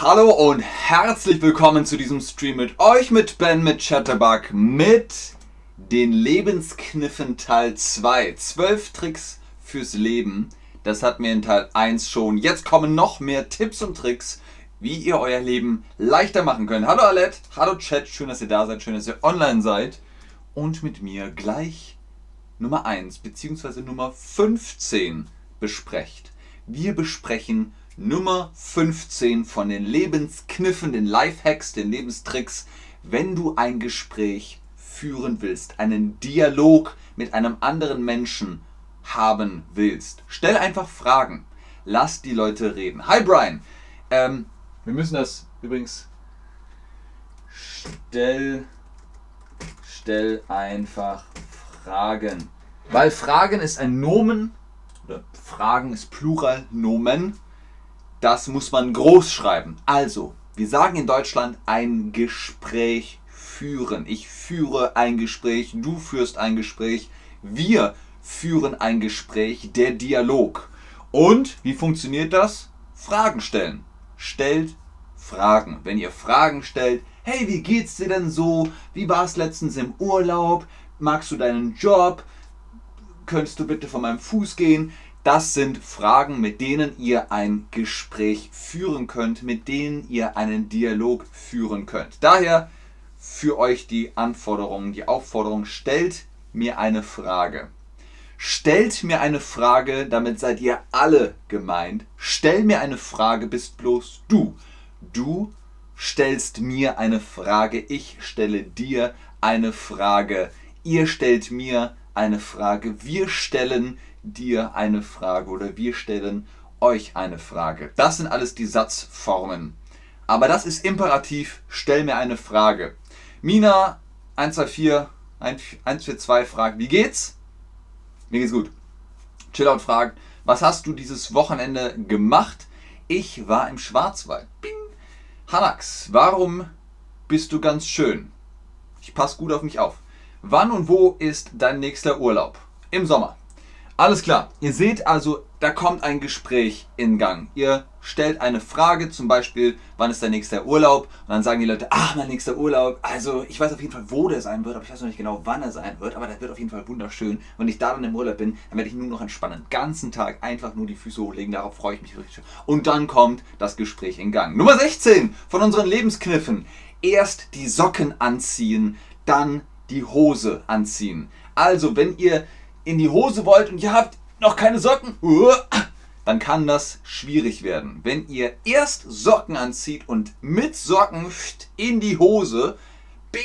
Hallo und herzlich willkommen zu diesem Stream mit euch, mit Ben, mit Chatterbug, mit den Lebenskniffen Teil 2. 12 Tricks fürs Leben. Das hatten wir in Teil 1 schon. Jetzt kommen noch mehr Tipps und Tricks, wie ihr euer Leben leichter machen könnt. Hallo Alette, hallo Chat, schön, dass ihr da seid, schön, dass ihr online seid. Und mit mir gleich Nummer 1 bzw. Nummer 15 besprecht. Wir besprechen Nummer 15 von den Lebenskniffen, den Lifehacks, den Lebenstricks, wenn du ein Gespräch führen willst, einen Dialog mit einem anderen Menschen haben willst. Stell einfach Fragen. Lass die Leute reden. Hi Brian. Ähm, wir müssen das übrigens. Stell, stell einfach Fragen. Weil Fragen ist ein Nomen, oder Fragen ist Plural, Nomen das muss man groß schreiben. Also, wir sagen in Deutschland ein Gespräch führen. Ich führe ein Gespräch, du führst ein Gespräch, wir führen ein Gespräch, der Dialog. Und wie funktioniert das? Fragen stellen. Stellt Fragen. Wenn ihr Fragen stellt, hey, wie geht's dir denn so? Wie war es letztens im Urlaub? Magst du deinen Job? Könntest du bitte von meinem Fuß gehen? Das sind Fragen, mit denen ihr ein Gespräch führen könnt, mit denen ihr einen Dialog führen könnt. Daher für euch die Anforderung, die Aufforderung, stellt mir eine Frage. Stellt mir eine Frage, damit seid ihr alle gemeint. Stell mir eine Frage, bist bloß du. Du stellst mir eine Frage, ich stelle dir eine Frage. Ihr stellt mir eine Frage, wir stellen dir eine Frage oder wir stellen euch eine Frage. Das sind alles die Satzformen. Aber das ist Imperativ, stell mir eine Frage. Mina 124 142 fragt, wie geht's? Mir geht's gut. Chillout fragt, was hast du dieses Wochenende gemacht? Ich war im Schwarzwald. Bing. Hanax, warum bist du ganz schön? Ich passe gut auf mich auf. Wann und wo ist dein nächster Urlaub? Im Sommer. Alles klar. Ihr seht also, da kommt ein Gespräch in Gang. Ihr stellt eine Frage, zum Beispiel, wann ist dein nächster Urlaub? Und dann sagen die Leute, ach, mein nächster Urlaub. Also, ich weiß auf jeden Fall, wo der sein wird, aber ich weiß noch nicht genau, wann er sein wird. Aber der wird auf jeden Fall wunderschön. Wenn ich da dann im Urlaub bin, dann werde ich nur noch entspannen. Den ganzen Tag einfach nur die Füße hochlegen. Darauf freue ich mich richtig. Und dann kommt das Gespräch in Gang. Nummer 16 von unseren Lebenskniffen. Erst die Socken anziehen, dann die Hose anziehen. Also, wenn ihr in die Hose wollt und ihr habt noch keine Socken, dann kann das schwierig werden. Wenn ihr erst Socken anzieht und mit Socken in die Hose, bing,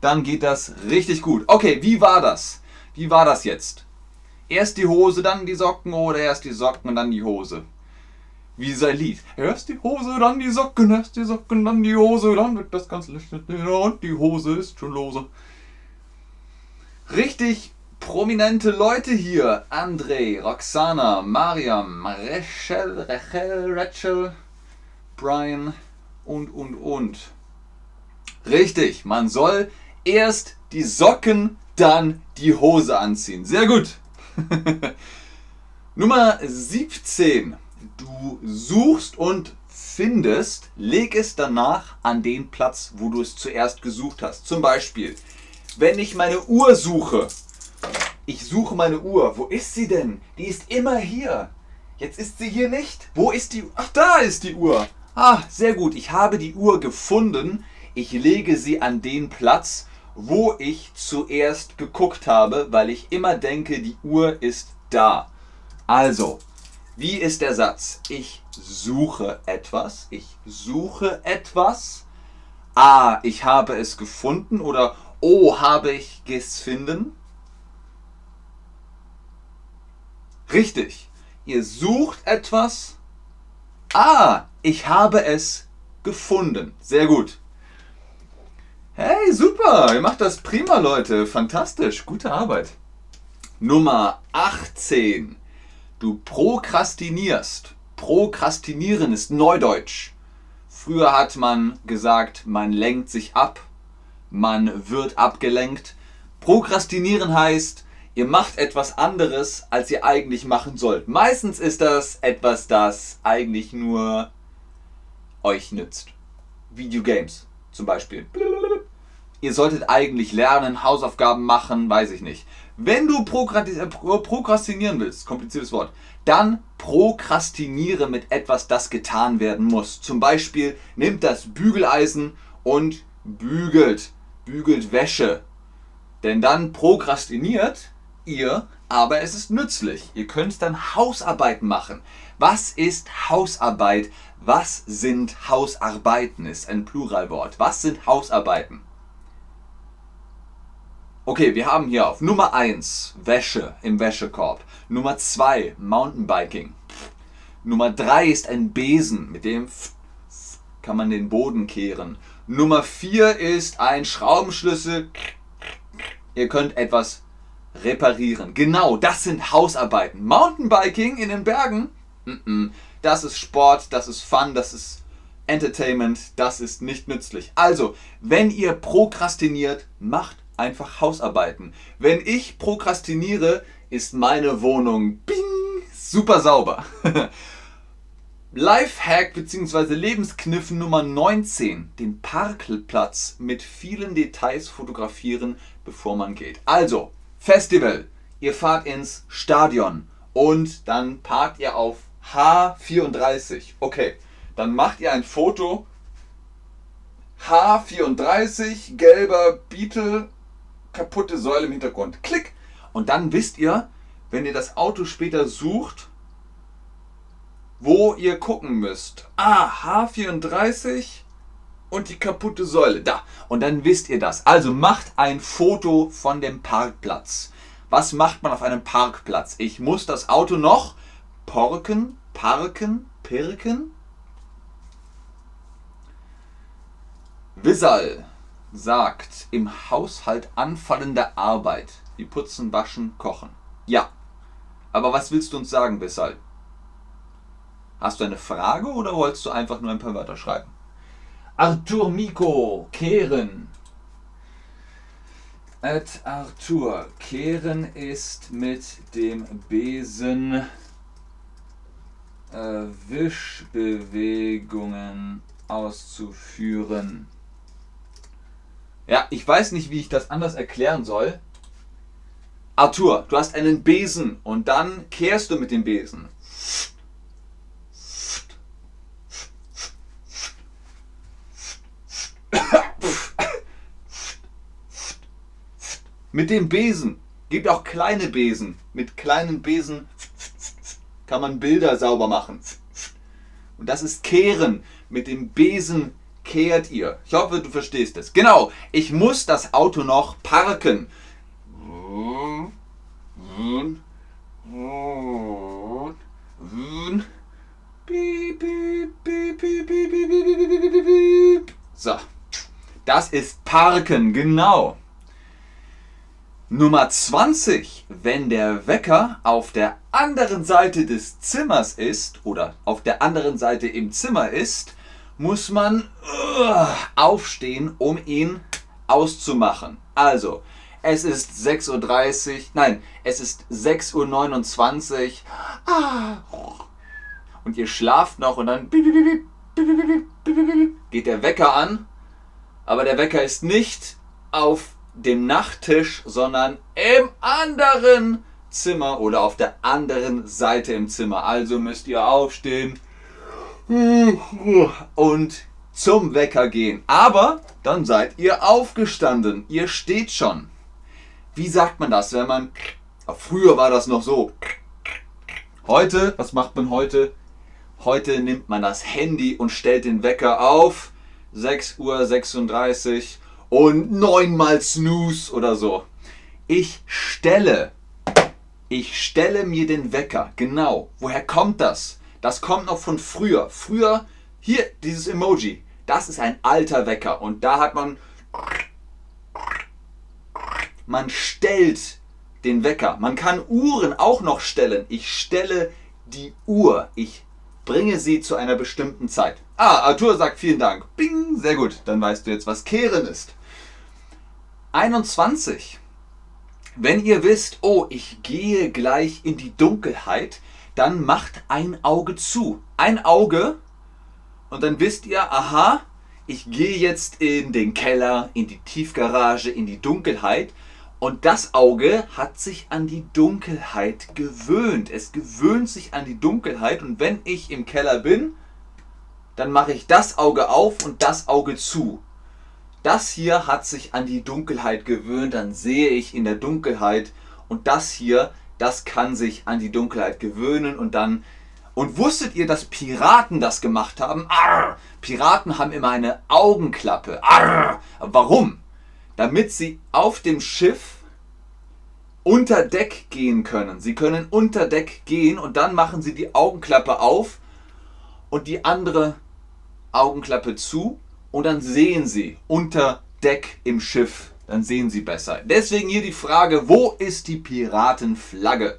dann geht das richtig gut. Okay, wie war das? Wie war das jetzt? Erst die Hose, dann die Socken oder erst die Socken und dann die Hose? Wie sein Lied. Erst die Hose, dann die Socken, erst die Socken, dann die Hose, dann wird das ganz Licht und die Hose ist schon lose. Richtig prominente Leute hier. André, Roxana, Mariam, Rachel, Rachel, Rachel, Brian und, und, und. Richtig, man soll erst die Socken, dann die Hose anziehen. Sehr gut. Nummer 17. Du suchst und findest, leg es danach an den Platz, wo du es zuerst gesucht hast. Zum Beispiel, wenn ich meine Uhr suche, ich suche meine Uhr. Wo ist sie denn? Die ist immer hier. Jetzt ist sie hier nicht. Wo ist die? Ach, da ist die Uhr. Ah, sehr gut. Ich habe die Uhr gefunden. Ich lege sie an den Platz, wo ich zuerst geguckt habe, weil ich immer denke, die Uhr ist da. Also, wie ist der Satz? Ich suche etwas. Ich suche etwas. A, ich habe es gefunden oder O, habe ich es finden. Richtig. Ihr sucht etwas. Ah, ich habe es gefunden. Sehr gut. Hey, super. Ihr macht das prima, Leute. Fantastisch. Gute Arbeit. Nummer 18. Du prokrastinierst. Prokrastinieren ist Neudeutsch. Früher hat man gesagt, man lenkt sich ab, man wird abgelenkt. Prokrastinieren heißt, ihr macht etwas anderes, als ihr eigentlich machen sollt. Meistens ist das etwas, das eigentlich nur euch nützt. Videogames zum Beispiel. Ihr solltet eigentlich lernen, Hausaufgaben machen, weiß ich nicht. Wenn du äh, prokrastinieren willst, kompliziertes Wort, dann prokrastiniere mit etwas, das getan werden muss. Zum Beispiel nimmt das Bügeleisen und bügelt, bügelt Wäsche. Denn dann prokrastiniert ihr, aber es ist nützlich. Ihr könnt dann Hausarbeiten machen. Was ist Hausarbeit? Was sind Hausarbeiten? Ist ein Pluralwort. Was sind Hausarbeiten? Okay, wir haben hier auf Nummer 1 Wäsche im Wäschekorb. Nummer 2 Mountainbiking. Nummer 3 ist ein Besen, mit dem kann man den Boden kehren. Nummer 4 ist ein Schraubenschlüssel. Ihr könnt etwas reparieren. Genau, das sind Hausarbeiten. Mountainbiking in den Bergen, das ist Sport, das ist Fun, das ist Entertainment, das ist nicht nützlich. Also, wenn ihr prokrastiniert, macht einfach Hausarbeiten. Wenn ich prokrastiniere, ist meine Wohnung bing, super sauber. Lifehack bzw. Lebenskniff Nummer 19. Den Parkplatz mit vielen Details fotografieren, bevor man geht. Also, Festival. Ihr fahrt ins Stadion und dann parkt ihr auf H34. Okay, dann macht ihr ein Foto. H34, gelber Beetle kaputte Säule im Hintergrund. Klick! Und dann wisst ihr, wenn ihr das Auto später sucht, wo ihr gucken müsst. Ah, H34 und die kaputte Säule. Da. Und dann wisst ihr das. Also macht ein Foto von dem Parkplatz. Was macht man auf einem Parkplatz? Ich muss das Auto noch porken, parken, pirken. Wissal sagt im Haushalt anfallende Arbeit wie Putzen, Waschen, Kochen. Ja. Aber was willst du uns sagen, weshalb? Hast du eine Frage oder wolltest du einfach nur ein paar Wörter schreiben? Arthur Miko, kehren. At Arthur, kehren ist mit dem Besen äh, Wischbewegungen auszuführen. Ja, ich weiß nicht, wie ich das anders erklären soll. Arthur, du hast einen Besen und dann kehrst du mit dem Besen. Mit dem Besen. Gibt auch kleine Besen. Mit kleinen Besen kann man Bilder sauber machen. Und das ist Kehren. Mit dem Besen kehrt ihr? Ich hoffe, du verstehst es. Genau, ich muss das Auto noch parken. So, das ist Parken, genau. Nummer 20. Wenn der Wecker auf der anderen Seite des Zimmers ist oder auf der anderen Seite im Zimmer ist, muss man uh, aufstehen, um ihn auszumachen. Also, es ist 6.30 Uhr, nein, es ist 6.29 Uhr. Ah. Und ihr schlaft noch und dann geht der Wecker an. Aber der Wecker ist nicht auf dem Nachttisch, sondern im anderen Zimmer oder auf der anderen Seite im Zimmer. Also müsst ihr aufstehen und zum Wecker gehen. Aber dann seid ihr aufgestanden. Ihr steht schon. Wie sagt man das, wenn man. Früher war das noch so. Heute, was macht man heute? Heute nimmt man das Handy und stellt den Wecker auf. 6.36 Uhr und neunmal Snooze oder so. Ich stelle. Ich stelle mir den Wecker. Genau. Woher kommt das? Das kommt noch von früher. Früher, hier, dieses Emoji, das ist ein alter Wecker. Und da hat man. Man stellt den Wecker. Man kann Uhren auch noch stellen. Ich stelle die Uhr. Ich bringe sie zu einer bestimmten Zeit. Ah, Arthur sagt vielen Dank. Bing, sehr gut. Dann weißt du jetzt, was Kehren ist. 21. Wenn ihr wisst, oh, ich gehe gleich in die Dunkelheit, dann macht ein Auge zu. Ein Auge Und dann wisst ihr, aha, ich gehe jetzt in den Keller, in die Tiefgarage, in die Dunkelheit. Und das Auge hat sich an die Dunkelheit gewöhnt. Es gewöhnt sich an die Dunkelheit. Und wenn ich im Keller bin, dann mache ich das Auge auf und das Auge zu. Das hier hat sich an die Dunkelheit gewöhnt, dann sehe ich in der Dunkelheit. Und das hier, das kann sich an die Dunkelheit gewöhnen und dann und wusstet ihr, dass Piraten das gemacht haben? Arr! Piraten haben immer eine Augenklappe. Arr! Warum? Damit sie auf dem Schiff unter Deck gehen können. Sie können unter Deck gehen und dann machen sie die Augenklappe auf und die andere Augenklappe zu und dann sehen sie unter Deck im Schiff. Dann sehen sie besser. Deswegen hier die Frage, wo ist die Piratenflagge?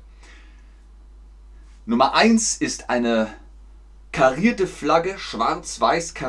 Nummer 1 ist eine karierte Flagge, schwarz-weiß kariert.